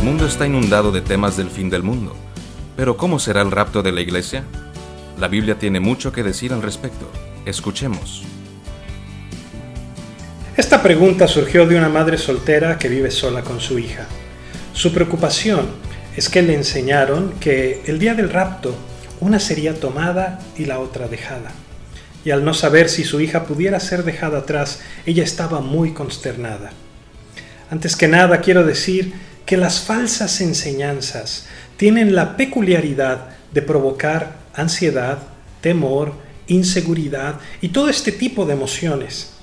mundo está inundado de temas del fin del mundo. Pero ¿cómo será el rapto de la iglesia? La Biblia tiene mucho que decir al respecto. Escuchemos. Esta pregunta surgió de una madre soltera que vive sola con su hija. Su preocupación es que le enseñaron que el día del rapto una sería tomada y la otra dejada. Y al no saber si su hija pudiera ser dejada atrás, ella estaba muy consternada. Antes que nada quiero decir que las falsas enseñanzas tienen la peculiaridad de provocar ansiedad, temor, inseguridad y todo este tipo de emociones.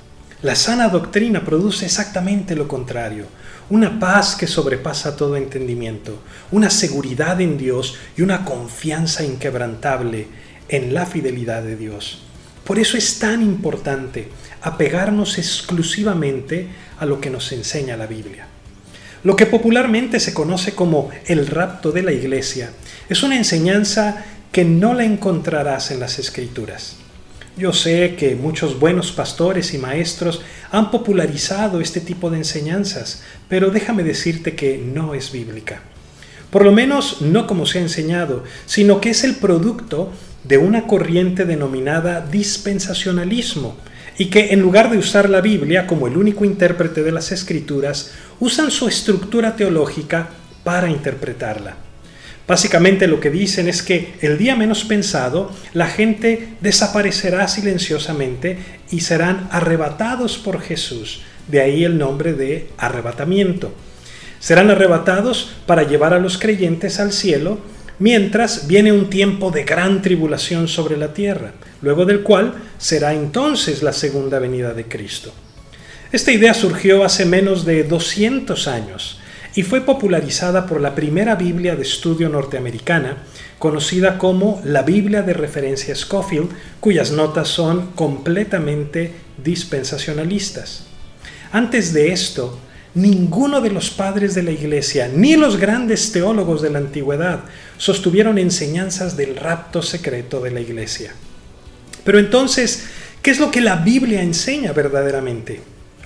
La sana doctrina produce exactamente lo contrario, una paz que sobrepasa todo entendimiento, una seguridad en Dios y una confianza inquebrantable en la fidelidad de Dios. Por eso es tan importante apegarnos exclusivamente a lo que nos enseña la Biblia. Lo que popularmente se conoce como el rapto de la iglesia es una enseñanza que no la encontrarás en las escrituras. Yo sé que muchos buenos pastores y maestros han popularizado este tipo de enseñanzas, pero déjame decirte que no es bíblica. Por lo menos no como se ha enseñado, sino que es el producto de una corriente denominada dispensacionalismo, y que en lugar de usar la Biblia como el único intérprete de las escrituras, usan su estructura teológica para interpretarla. Básicamente lo que dicen es que el día menos pensado la gente desaparecerá silenciosamente y serán arrebatados por Jesús. De ahí el nombre de arrebatamiento. Serán arrebatados para llevar a los creyentes al cielo mientras viene un tiempo de gran tribulación sobre la tierra, luego del cual será entonces la segunda venida de Cristo. Esta idea surgió hace menos de 200 años y fue popularizada por la primera Biblia de estudio norteamericana, conocida como la Biblia de referencia Scofield, cuyas notas son completamente dispensacionalistas. Antes de esto, ninguno de los padres de la Iglesia, ni los grandes teólogos de la antigüedad, sostuvieron enseñanzas del rapto secreto de la Iglesia. Pero entonces, ¿qué es lo que la Biblia enseña verdaderamente?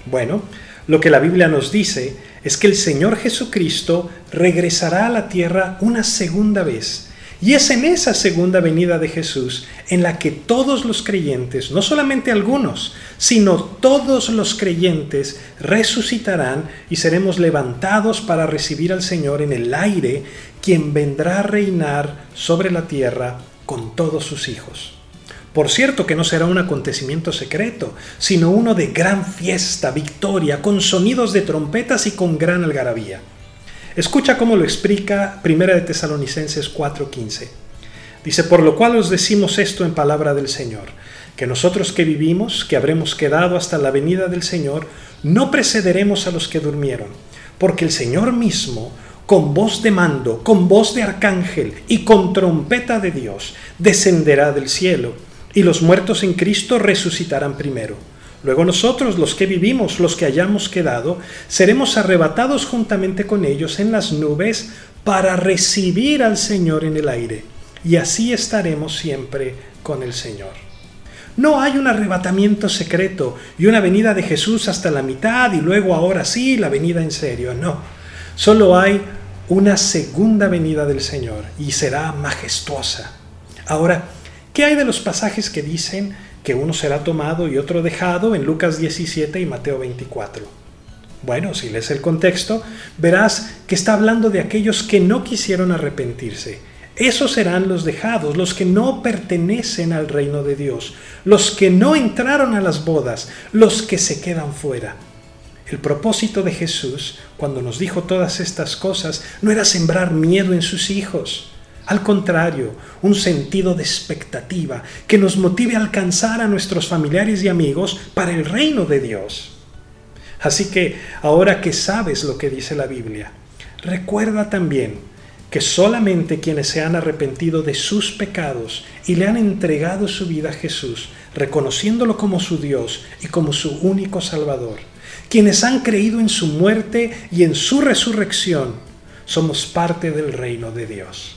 Bueno, lo que la Biblia nos dice es que el Señor Jesucristo regresará a la tierra una segunda vez. Y es en esa segunda venida de Jesús en la que todos los creyentes, no solamente algunos, sino todos los creyentes resucitarán y seremos levantados para recibir al Señor en el aire, quien vendrá a reinar sobre la tierra con todos sus hijos. Por cierto que no será un acontecimiento secreto, sino uno de gran fiesta, victoria, con sonidos de trompetas y con gran algarabía. Escucha cómo lo explica 1 de Tesalonicenses 4:15. Dice, por lo cual os decimos esto en palabra del Señor, que nosotros que vivimos, que habremos quedado hasta la venida del Señor, no precederemos a los que durmieron, porque el Señor mismo, con voz de mando, con voz de arcángel y con trompeta de Dios, descenderá del cielo y los muertos en Cristo resucitarán primero. Luego nosotros, los que vivimos, los que hayamos quedado, seremos arrebatados juntamente con ellos en las nubes para recibir al Señor en el aire. Y así estaremos siempre con el Señor. No hay un arrebatamiento secreto y una venida de Jesús hasta la mitad y luego ahora sí la venida en serio. No, solo hay una segunda venida del Señor y será majestuosa. Ahora, ¿Qué hay de los pasajes que dicen que uno será tomado y otro dejado en Lucas 17 y Mateo 24? Bueno, si lees el contexto, verás que está hablando de aquellos que no quisieron arrepentirse. Esos serán los dejados, los que no pertenecen al reino de Dios, los que no entraron a las bodas, los que se quedan fuera. El propósito de Jesús, cuando nos dijo todas estas cosas, no era sembrar miedo en sus hijos, al contrario, un sentido de expectativa que nos motive a alcanzar a nuestros familiares y amigos para el reino de Dios. Así que ahora que sabes lo que dice la Biblia, recuerda también que solamente quienes se han arrepentido de sus pecados y le han entregado su vida a Jesús, reconociéndolo como su Dios y como su único Salvador, quienes han creído en su muerte y en su resurrección, somos parte del reino de Dios.